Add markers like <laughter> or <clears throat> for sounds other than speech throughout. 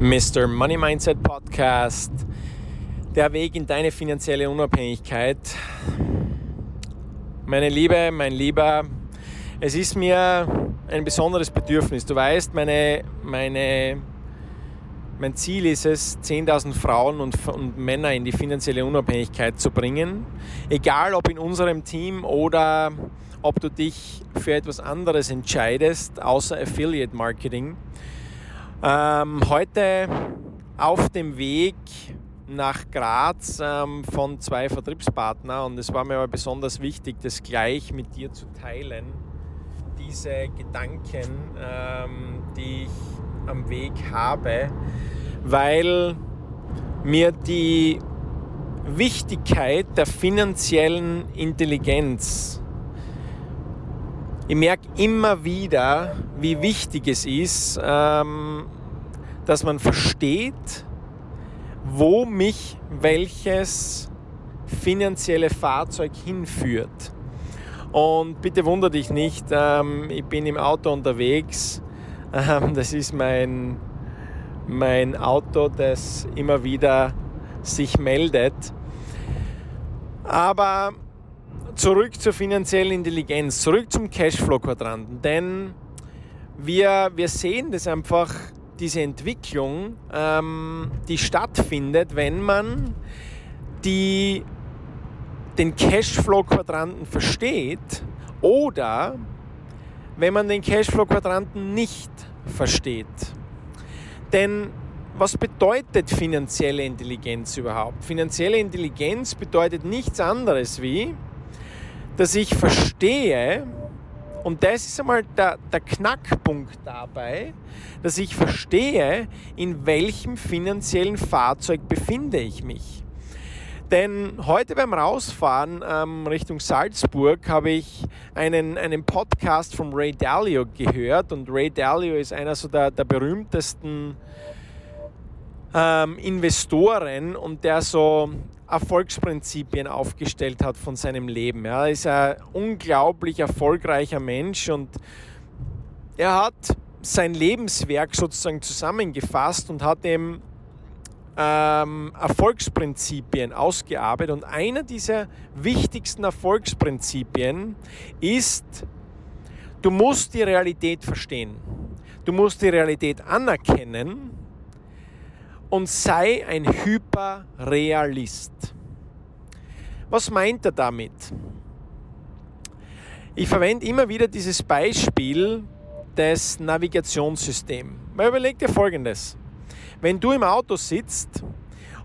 Mr. Money Mindset Podcast. Der Weg in deine finanzielle Unabhängigkeit. Meine Liebe, mein Lieber, es ist mir ein besonderes Bedürfnis. Du weißt, meine, meine, mein Ziel ist es, 10.000 Frauen und, und Männer in die finanzielle Unabhängigkeit zu bringen. Egal ob in unserem Team oder ob du dich für etwas anderes entscheidest, außer Affiliate Marketing. Ähm, heute auf dem Weg nach Graz ähm, von zwei Vertriebspartnern und es war mir aber besonders wichtig, das gleich mit dir zu teilen, diese Gedanken, ähm, die ich am Weg habe, weil mir die Wichtigkeit der finanziellen Intelligenz ich merke immer wieder, wie wichtig es ist, ähm, dass man versteht, wo mich welches finanzielle Fahrzeug hinführt. Und bitte wundere dich nicht, ähm, ich bin im Auto unterwegs. <laughs> Ähm, das ist mein, mein Auto, das immer wieder sich meldet. Aber zurück zur finanziellen Intelligenz, zurück zum Cashflow-Quadranten, denn wir, wir sehen das einfach, diese Entwicklung, ähm, die stattfindet, wenn man die, den Cashflow-Quadranten versteht oder wenn man den Cashflow-Quadranten nicht versteht. Denn was bedeutet finanzielle Intelligenz überhaupt? Finanzielle Intelligenz bedeutet nichts anderes wie, dass ich verstehe, und das ist einmal der, der Knackpunkt dabei, dass ich verstehe, in welchem finanziellen Fahrzeug befinde ich mich. Denn heute beim Rausfahren ähm, Richtung Salzburg habe ich einen, einen Podcast von Ray Dalio gehört und Ray Dalio ist einer so der, der berühmtesten ähm, Investoren und der so Erfolgsprinzipien aufgestellt hat von seinem Leben. Er ist ein unglaublich erfolgreicher Mensch und er hat sein Lebenswerk sozusagen zusammengefasst und hat eben ähm, Erfolgsprinzipien ausgearbeitet. Und einer dieser wichtigsten Erfolgsprinzipien ist, du musst die Realität verstehen. Du musst die Realität anerkennen und sei ein Hyperrealist. Was meint er damit? Ich verwende immer wieder dieses Beispiel des Navigationssystems. Mal überleg dir folgendes. Wenn du im Auto sitzt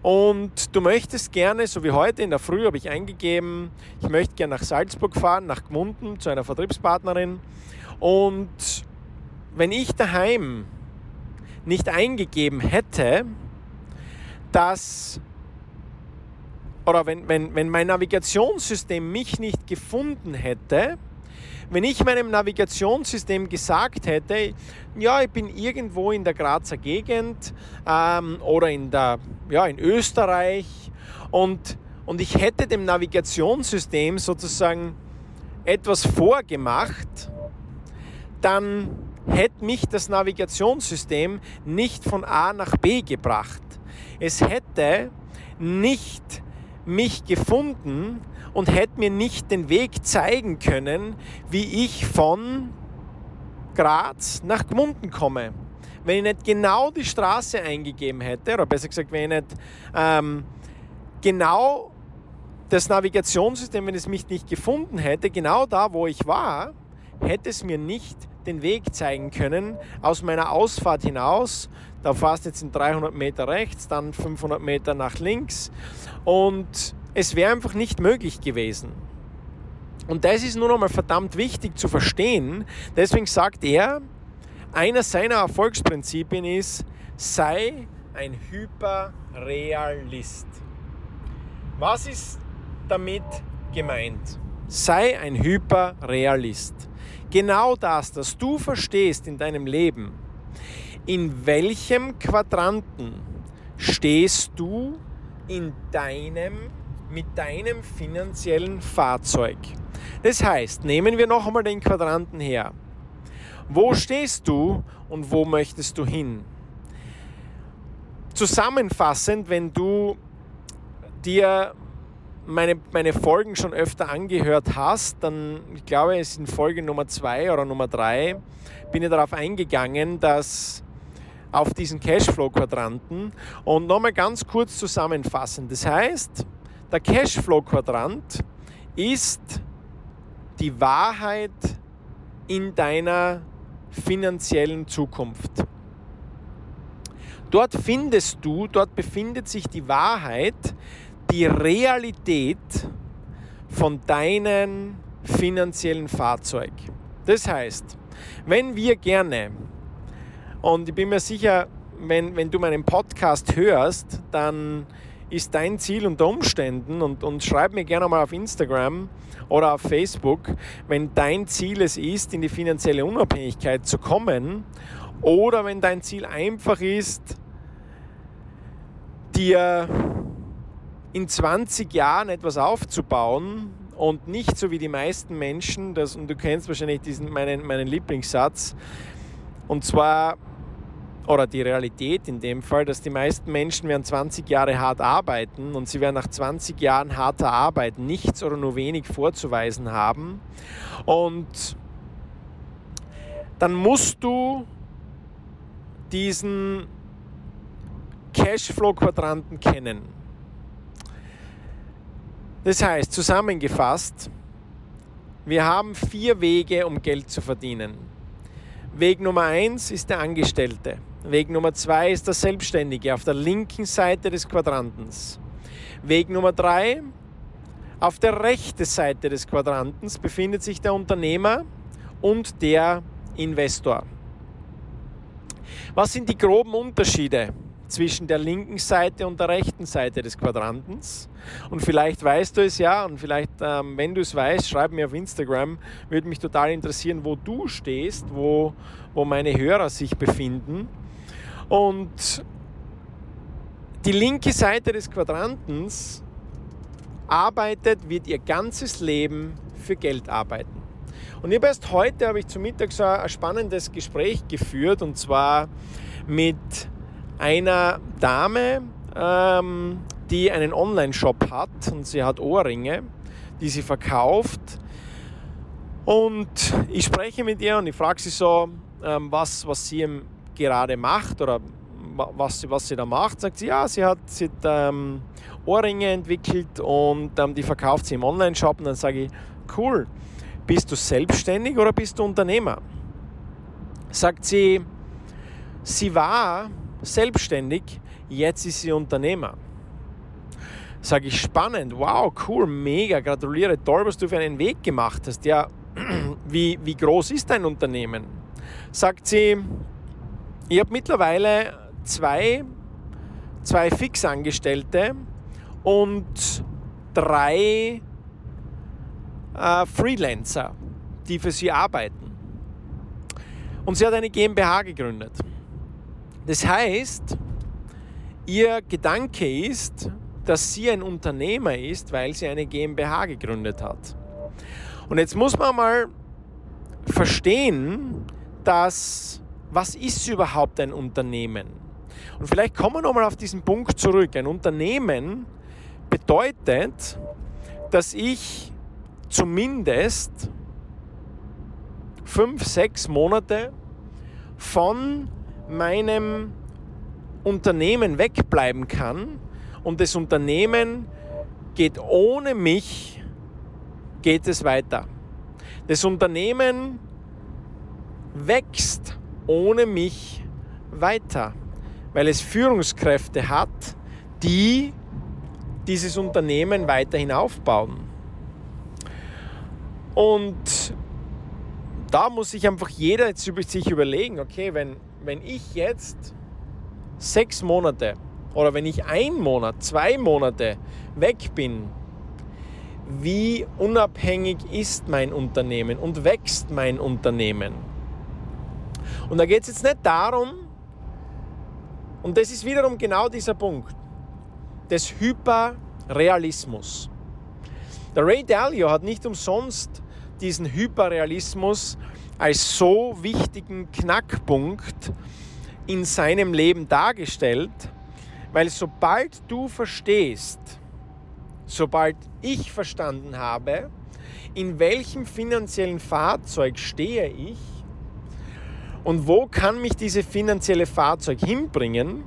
und du möchtest gerne, so wie heute in der Früh habe ich eingegeben, ich möchte gerne nach Salzburg fahren, nach Gmunden zu einer Vertriebspartnerin und wenn ich daheim nicht eingegeben hätte, dass, oder wenn, wenn, wenn mein Navigationssystem mich nicht gefunden hätte, wenn ich meinem Navigationssystem gesagt hätte, ja, ich bin irgendwo in der Grazer Gegend ähm, oder in, der, ja, in Österreich und, und ich hätte dem Navigationssystem sozusagen etwas vorgemacht, dann hätte mich das Navigationssystem nicht von A nach B gebracht. Es hätte nicht mich gefunden und hätte mir nicht den Weg zeigen können, wie ich von Graz nach Gmunden komme. Wenn ich nicht genau die Straße eingegeben hätte, oder besser gesagt, wenn ich nicht ähm, genau das Navigationssystem, wenn es mich nicht gefunden hätte, genau da, wo ich war, hätte es mir nicht den Weg zeigen können aus meiner Ausfahrt hinaus. Da fährst jetzt in 300 Meter rechts, dann 500 Meter nach links und es wäre einfach nicht möglich gewesen. Und das ist nur noch mal verdammt wichtig zu verstehen. Deswegen sagt er, einer seiner Erfolgsprinzipien ist, sei ein Hyperrealist. Was ist damit gemeint? Sei ein Hyperrealist genau das, dass du verstehst in deinem Leben, in welchem Quadranten stehst du in deinem, mit deinem finanziellen Fahrzeug. Das heißt, nehmen wir noch einmal den Quadranten her. Wo stehst du und wo möchtest du hin? Zusammenfassend, wenn du dir meine, meine Folgen schon öfter angehört hast, dann, ich glaube, es in Folge Nummer 2 oder Nummer 3, bin ich darauf eingegangen, dass auf diesen Cashflow-Quadranten und nochmal ganz kurz zusammenfassen. Das heißt, der Cashflow-Quadrant ist die Wahrheit in deiner finanziellen Zukunft. Dort findest du, dort befindet sich die Wahrheit, die Realität von deinem finanziellen Fahrzeug. Das heißt, wenn wir gerne, und ich bin mir sicher, wenn, wenn du meinen Podcast hörst, dann ist dein Ziel unter Umständen, und, und schreib mir gerne mal auf Instagram oder auf Facebook, wenn dein Ziel es ist, in die finanzielle Unabhängigkeit zu kommen, oder wenn dein Ziel einfach ist, dir in 20 Jahren etwas aufzubauen und nicht so wie die meisten Menschen, das, und du kennst wahrscheinlich diesen, meinen, meinen Lieblingssatz, und zwar, oder die Realität in dem Fall, dass die meisten Menschen werden 20 Jahre hart arbeiten und sie werden nach 20 Jahren harter Arbeit nichts oder nur wenig vorzuweisen haben. Und dann musst du diesen Cashflow-Quadranten kennen. Das heißt, zusammengefasst, wir haben vier Wege, um Geld zu verdienen. Weg Nummer eins ist der Angestellte. Weg Nummer zwei ist der Selbstständige auf der linken Seite des Quadrantens. Weg Nummer drei, auf der rechten Seite des Quadrantens befindet sich der Unternehmer und der Investor. Was sind die groben Unterschiede? Zwischen der linken Seite und der rechten Seite des Quadrantens. Und vielleicht weißt du es ja und vielleicht, ähm, wenn du es weißt, schreib mir auf Instagram. Würde mich total interessieren, wo du stehst, wo, wo meine Hörer sich befinden. Und die linke Seite des Quadrantens arbeitet, wird ihr ganzes Leben für Geld arbeiten. Und ich erst heute habe ich zum Mittag so ein spannendes Gespräch geführt und zwar mit einer Dame, ähm, die einen Online-Shop hat und sie hat Ohrringe, die sie verkauft. Und ich spreche mit ihr und ich frage sie so, ähm, was, was sie gerade macht oder was, was sie da macht. Sagt sie, ja, sie hat, sie hat ähm, Ohrringe entwickelt und ähm, die verkauft sie im Online-Shop. Und dann sage ich, cool, bist du selbstständig oder bist du Unternehmer? Sagt sie, sie war selbstständig, jetzt ist sie Unternehmer. Sage ich spannend, wow, cool, mega, gratuliere, toll, was du für einen Weg gemacht hast. Ja, <clears throat> wie, wie groß ist dein Unternehmen? Sagt sie, ich habe mittlerweile zwei, zwei Fixangestellte und drei äh, Freelancer, die für sie arbeiten. Und sie hat eine GmbH gegründet. Das heißt, ihr Gedanke ist, dass sie ein Unternehmer ist, weil sie eine GmbH gegründet hat. Und jetzt muss man mal verstehen, dass was ist überhaupt ein Unternehmen? Und vielleicht kommen wir nochmal auf diesen Punkt zurück. Ein Unternehmen bedeutet, dass ich zumindest fünf, sechs Monate von meinem Unternehmen wegbleiben kann und das Unternehmen geht ohne mich, geht es weiter. Das Unternehmen wächst ohne mich weiter, weil es Führungskräfte hat, die dieses Unternehmen weiterhin aufbauen. Und da muss sich einfach jeder jetzt sich überlegen, okay, wenn wenn ich jetzt sechs Monate oder wenn ich ein Monat, zwei Monate weg bin, wie unabhängig ist mein Unternehmen und wächst mein Unternehmen? Und da geht es jetzt nicht darum, und das ist wiederum genau dieser Punkt, des Hyperrealismus. Der Ray Dalio hat nicht umsonst diesen Hyperrealismus als so wichtigen Knackpunkt in seinem Leben dargestellt, Weil sobald du verstehst, sobald ich verstanden habe, in welchem finanziellen Fahrzeug stehe ich und wo kann mich dieses finanzielle Fahrzeug hinbringen,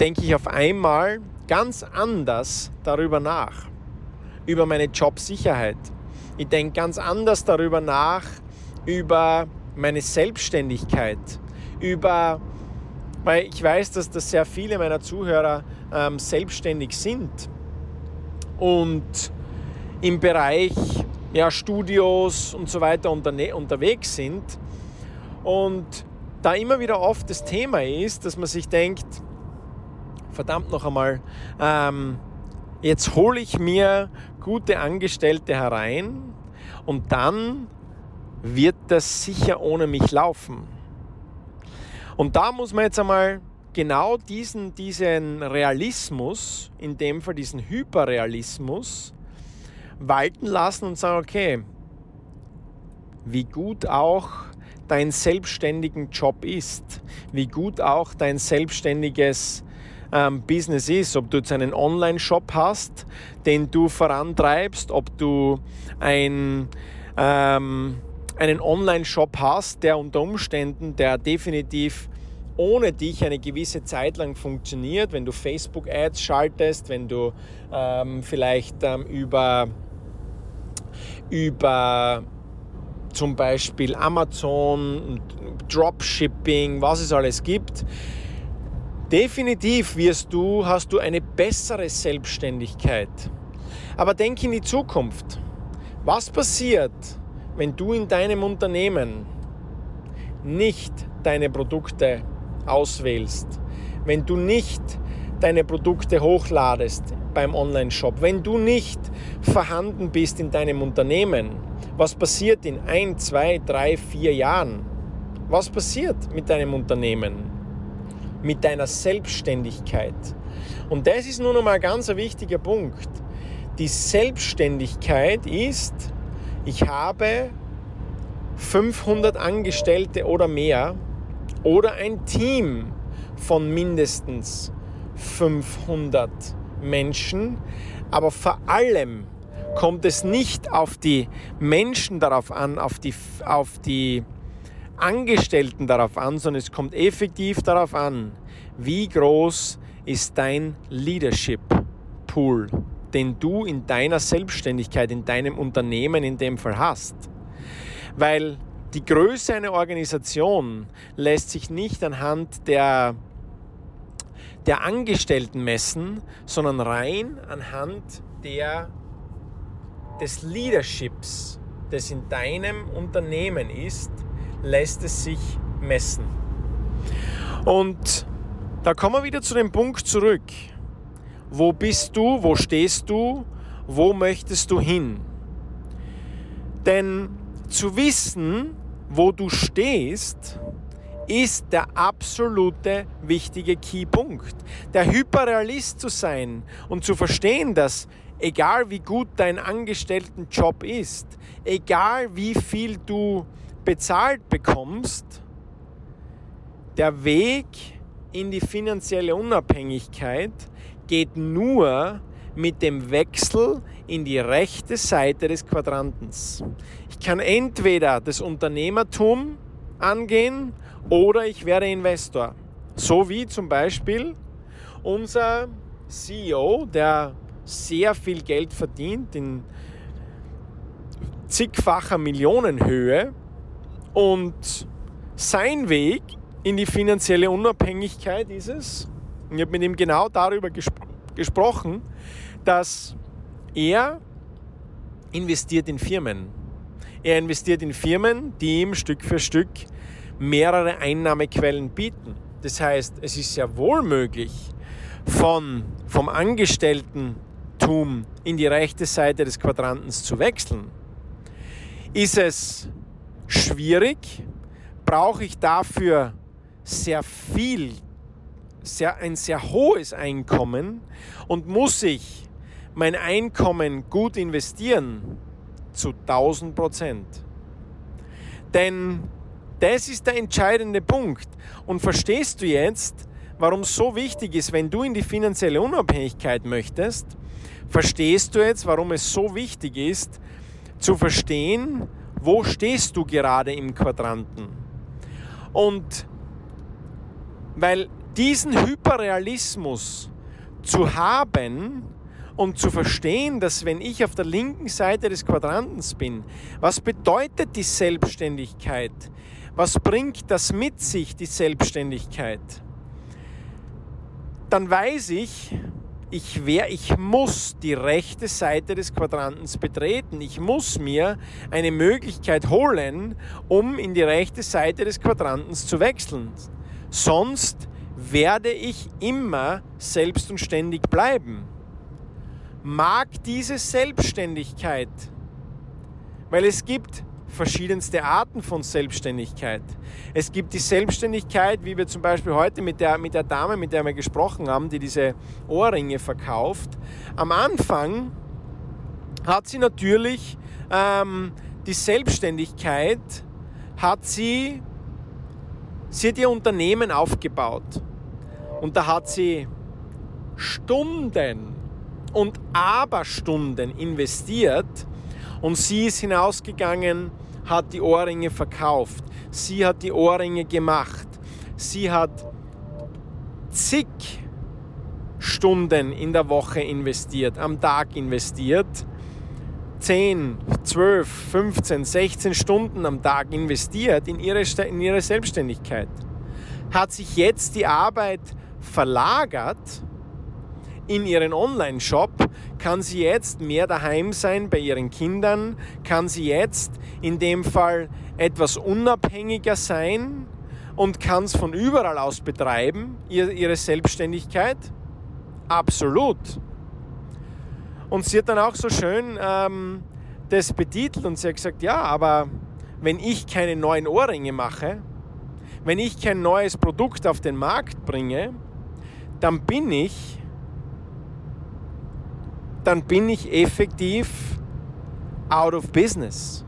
denke ich auf einmal ganz anders darüber nach, über meine Jobsicherheit. Ich denke ganz anders darüber nach, über meine Selbstständigkeit, über, weil ich weiß, dass das sehr viele meiner Zuhörer ähm, selbstständig sind. Und im Bereich ja, Studios und so weiter unterwegs sind. Und da immer wieder oft das Thema ist, dass man sich denkt, verdammt noch einmal, ähm, jetzt hole ich mir gute Angestellte herein und dann wird das sicher ohne mich laufen. Und da muss man jetzt einmal genau diesen, diesen Realismus, in dem Fall diesen Hyperrealismus, walten lassen und sagen, okay, wie gut auch dein selbstständigen Job ist, wie gut auch dein selbstständiges ähm, Business ist, ob du jetzt einen Online-Shop hast, den du vorantreibst, ob du ein, ähm, einen Online-Shop hast, der unter Umständen, der definitiv ohne dich eine gewisse Zeit lang funktioniert, wenn du Facebook-Ads schaltest, wenn du ähm, vielleicht ähm, über, über zum Beispiel Amazon, Dropshipping, was es alles gibt, Definitiv wirst du, hast du eine bessere Selbstständigkeit. Aber denk in die Zukunft. Was passiert, wenn du in deinem Unternehmen nicht deine Produkte auswählst, wenn du nicht deine Produkte hochladest beim Online-Shop, wenn du nicht vorhanden bist in deinem Unternehmen, was passiert in ein, zwei, drei, vier Jahren? Was passiert mit deinem Unternehmen? Mit deiner Selbstständigkeit. Und das ist nun einmal ein ganz wichtiger Punkt. Die Selbstständigkeit ist, ich habe 500 Angestellte oder mehr oder ein Team von mindestens 500 Menschen, aber vor allem kommt es nicht auf die Menschen darauf an, auf die, auf die Angestellten darauf an, sondern es kommt effektiv darauf an, wie groß ist dein Leadership Pool, den du in deiner Selbstständigkeit, in deinem Unternehmen in dem Fall hast. Weil die Größe einer Organisation lässt sich nicht anhand der, der Angestellten messen, sondern rein anhand der, des Leaderships, das in deinem Unternehmen ist lässt es sich messen. Und da kommen wir wieder zu dem Punkt zurück. Wo bist du? Wo stehst du? Wo möchtest du hin? Denn zu wissen, wo du stehst, ist der absolute wichtige Keypunkt. Der Hyperrealist zu sein und zu verstehen, dass egal wie gut dein Angestelltenjob ist, egal wie viel du bezahlt bekommst, der Weg in die finanzielle Unabhängigkeit geht nur mit dem Wechsel in die rechte Seite des Quadrantens. Ich kann entweder das Unternehmertum angehen oder ich werde Investor. So wie zum Beispiel unser CEO, der sehr viel Geld verdient in zigfacher Millionenhöhe, und sein Weg in die finanzielle Unabhängigkeit ist es, ich habe mit ihm genau darüber gespro gesprochen, dass er investiert in Firmen. Er investiert in Firmen, die ihm Stück für Stück mehrere Einnahmequellen bieten. Das heißt, es ist sehr wohl möglich, von, vom Angestelltentum in die rechte Seite des Quadrantens zu wechseln. Ist es schwierig, brauche ich dafür sehr viel, sehr, ein sehr hohes Einkommen und muss ich mein Einkommen gut investieren zu 1000 Prozent. Denn das ist der entscheidende Punkt. Und verstehst du jetzt, warum es so wichtig ist, wenn du in die finanzielle Unabhängigkeit möchtest, verstehst du jetzt, warum es so wichtig ist, zu verstehen, wo stehst du gerade im Quadranten. Und weil diesen Hyperrealismus zu haben und zu verstehen, dass wenn ich auf der linken Seite des Quadrantens bin, was bedeutet die Selbstständigkeit? Was bringt das mit sich, die Selbstständigkeit? Dann weiß ich, ich, wär, ich muss die rechte Seite des Quadrantens betreten. Ich muss mir eine Möglichkeit holen, um in die rechte Seite des Quadrantens zu wechseln. Sonst werde ich immer selbst und ständig bleiben. Mag diese Selbstständigkeit, weil es gibt verschiedenste Arten von Selbstständigkeit. Es gibt die Selbstständigkeit, wie wir zum Beispiel heute mit der, mit der Dame, mit der wir gesprochen haben, die diese Ohrringe verkauft. Am Anfang hat sie natürlich ähm, die Selbstständigkeit, hat sie, sie hat ihr Unternehmen aufgebaut. Und da hat sie Stunden und Aberstunden investiert und sie ist hinausgegangen, hat die Ohrringe verkauft. Sie hat die Ohrringe gemacht. Sie hat zig Stunden in der Woche investiert, am Tag investiert. 10, 12, 15, 16 Stunden am Tag investiert in ihre, in ihre Selbstständigkeit. Hat sich jetzt die Arbeit verlagert in ihren Online-Shop, kann sie jetzt mehr daheim sein bei ihren Kindern, kann sie jetzt in dem Fall etwas unabhängiger sein und kann es von überall aus betreiben, ihre Selbstständigkeit? Absolut. Und sie hat dann auch so schön ähm, das betitelt und sie hat gesagt, ja, aber wenn ich keine neuen Ohrringe mache, wenn ich kein neues Produkt auf den Markt bringe, dann bin ich, dann bin ich effektiv out of business.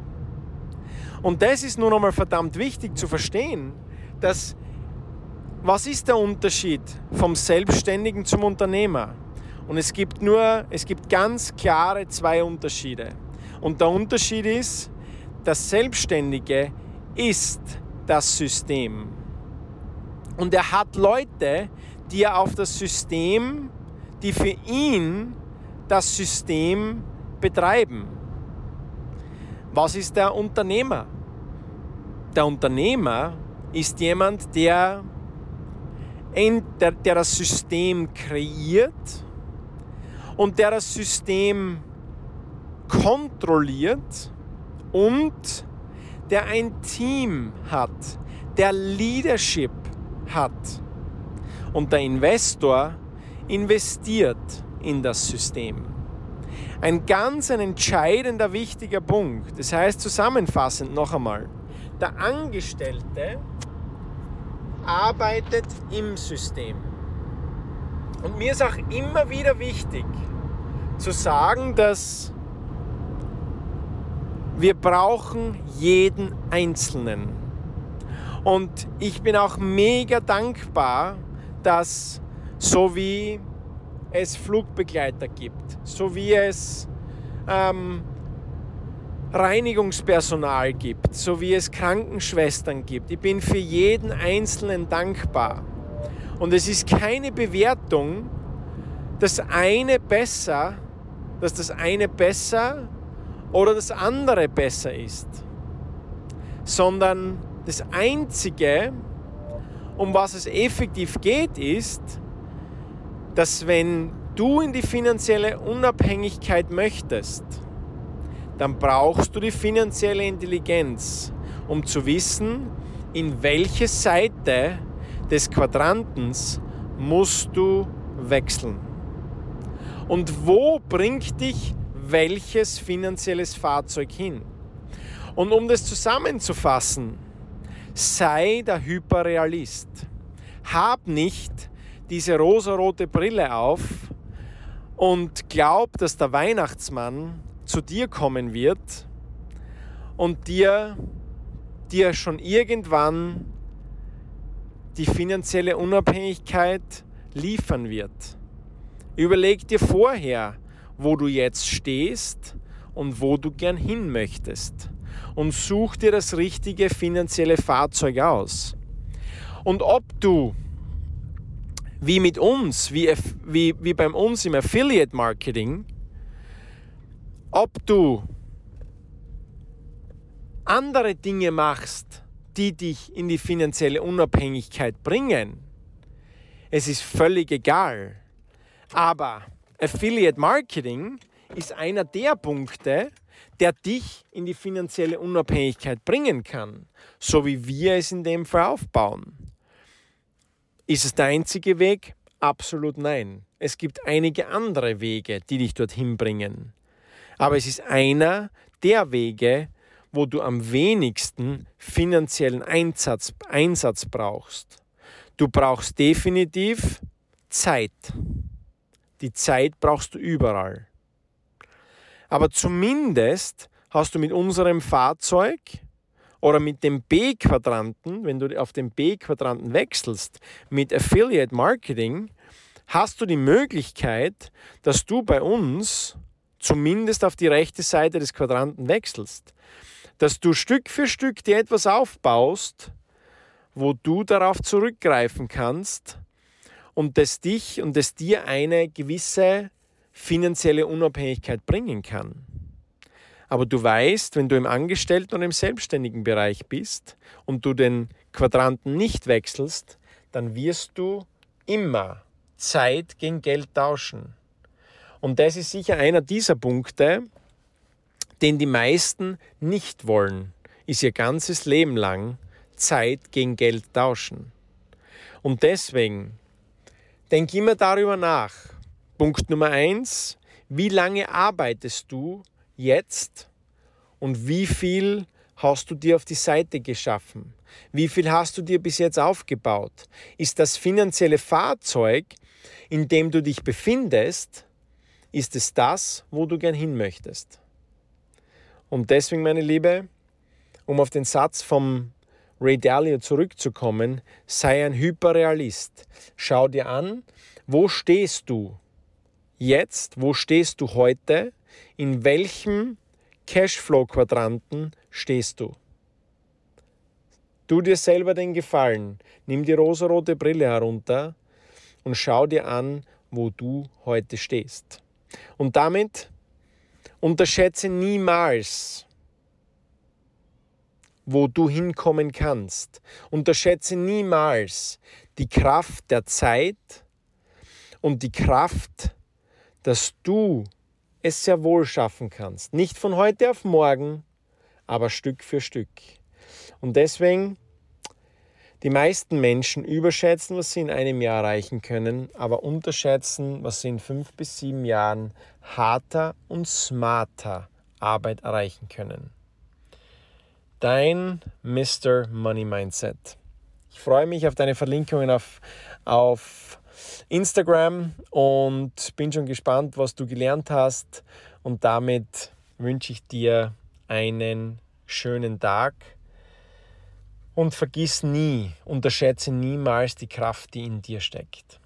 Und das ist nun einmal verdammt wichtig zu verstehen, dass was ist der Unterschied vom Selbstständigen zum Unternehmer? Und es gibt nur, es gibt ganz klare zwei Unterschiede. Und der Unterschied ist, das Selbstständige ist das System. Und er hat Leute, die er auf das System, die für ihn das System betreiben. Was ist der Unternehmer? Der Unternehmer ist jemand, der, der, der das System kreiert und der das System kontrolliert und der ein Team hat, der Leadership hat. Und der Investor investiert in das System. Ein ganz ein entscheidender, wichtiger Punkt. Das heißt zusammenfassend noch einmal, der Angestellte arbeitet im System. Und mir ist auch immer wieder wichtig zu sagen, dass wir brauchen jeden Einzelnen. Und ich bin auch mega dankbar, dass so wie es Flugbegleiter gibt, so wie es ähm, Reinigungspersonal gibt, so wie es Krankenschwestern gibt. Ich bin für jeden Einzelnen dankbar. Und es ist keine Bewertung, das eine besser, dass das eine besser oder das andere besser ist, sondern das Einzige, um was es effektiv geht, ist, dass wenn du in die finanzielle Unabhängigkeit möchtest, dann brauchst du die finanzielle Intelligenz, um zu wissen, in welche Seite des Quadrantens musst du wechseln. Und wo bringt dich welches finanzielles Fahrzeug hin? Und um das zusammenzufassen, sei der Hyperrealist. Hab nicht diese rosarote Brille auf und glaub, dass der Weihnachtsmann zu dir kommen wird und dir, dir schon irgendwann die finanzielle Unabhängigkeit liefern wird. Überleg dir vorher, wo du jetzt stehst und wo du gern hin möchtest. Und such dir das richtige finanzielle Fahrzeug aus. Und ob du, wie mit uns, wie, wie, wie bei uns im Affiliate Marketing, ob du andere Dinge machst, die dich in die finanzielle Unabhängigkeit bringen, es ist völlig egal. Aber Affiliate Marketing ist einer der Punkte, der dich in die finanzielle Unabhängigkeit bringen kann, so wie wir es in dem Fall aufbauen. Ist es der einzige Weg? Absolut nein. Es gibt einige andere Wege, die dich dorthin bringen. Aber es ist einer der Wege, wo du am wenigsten finanziellen Einsatz, Einsatz brauchst. Du brauchst definitiv Zeit. Die Zeit brauchst du überall. Aber zumindest hast du mit unserem Fahrzeug oder mit dem B-Quadranten, wenn du auf den B-Quadranten wechselst, mit Affiliate Marketing, hast du die Möglichkeit, dass du bei uns zumindest auf die rechte Seite des Quadranten wechselst. Dass du Stück für Stück dir etwas aufbaust, wo du darauf zurückgreifen kannst und das dich und das dir eine gewisse finanzielle Unabhängigkeit bringen kann. Aber du weißt, wenn du im Angestellten- und im selbstständigen Bereich bist und du den Quadranten nicht wechselst, dann wirst du immer Zeit gegen Geld tauschen. Und das ist sicher einer dieser Punkte, den die meisten nicht wollen, ist ihr ganzes Leben lang Zeit gegen Geld tauschen. Und deswegen denk immer darüber nach. Punkt Nummer eins, wie lange arbeitest du jetzt und wie viel hast du dir auf die Seite geschaffen? Wie viel hast du dir bis jetzt aufgebaut? Ist das finanzielle Fahrzeug, in dem du dich befindest, ist es das, wo du gern hin möchtest? Und deswegen, meine Liebe, um auf den Satz vom Ray Dalio zurückzukommen, sei ein Hyperrealist. Schau dir an, wo stehst du jetzt, wo stehst du heute, in welchem Cashflow-Quadranten stehst du. Tu dir selber den Gefallen, nimm die rosarote Brille herunter und schau dir an, wo du heute stehst. Und damit unterschätze niemals, wo du hinkommen kannst. Unterschätze niemals die Kraft der Zeit und die Kraft, dass du es sehr wohl schaffen kannst. Nicht von heute auf morgen, aber Stück für Stück. Und deswegen, die meisten Menschen überschätzen, was sie in einem Jahr erreichen können, aber unterschätzen, was sie in fünf bis sieben Jahren harter und smarter Arbeit erreichen können. Dein Mr. Money Mindset. Ich freue mich auf deine Verlinkungen auf, auf Instagram und bin schon gespannt, was du gelernt hast. Und damit wünsche ich dir einen schönen Tag. Und vergiss nie, unterschätze niemals die Kraft, die in dir steckt.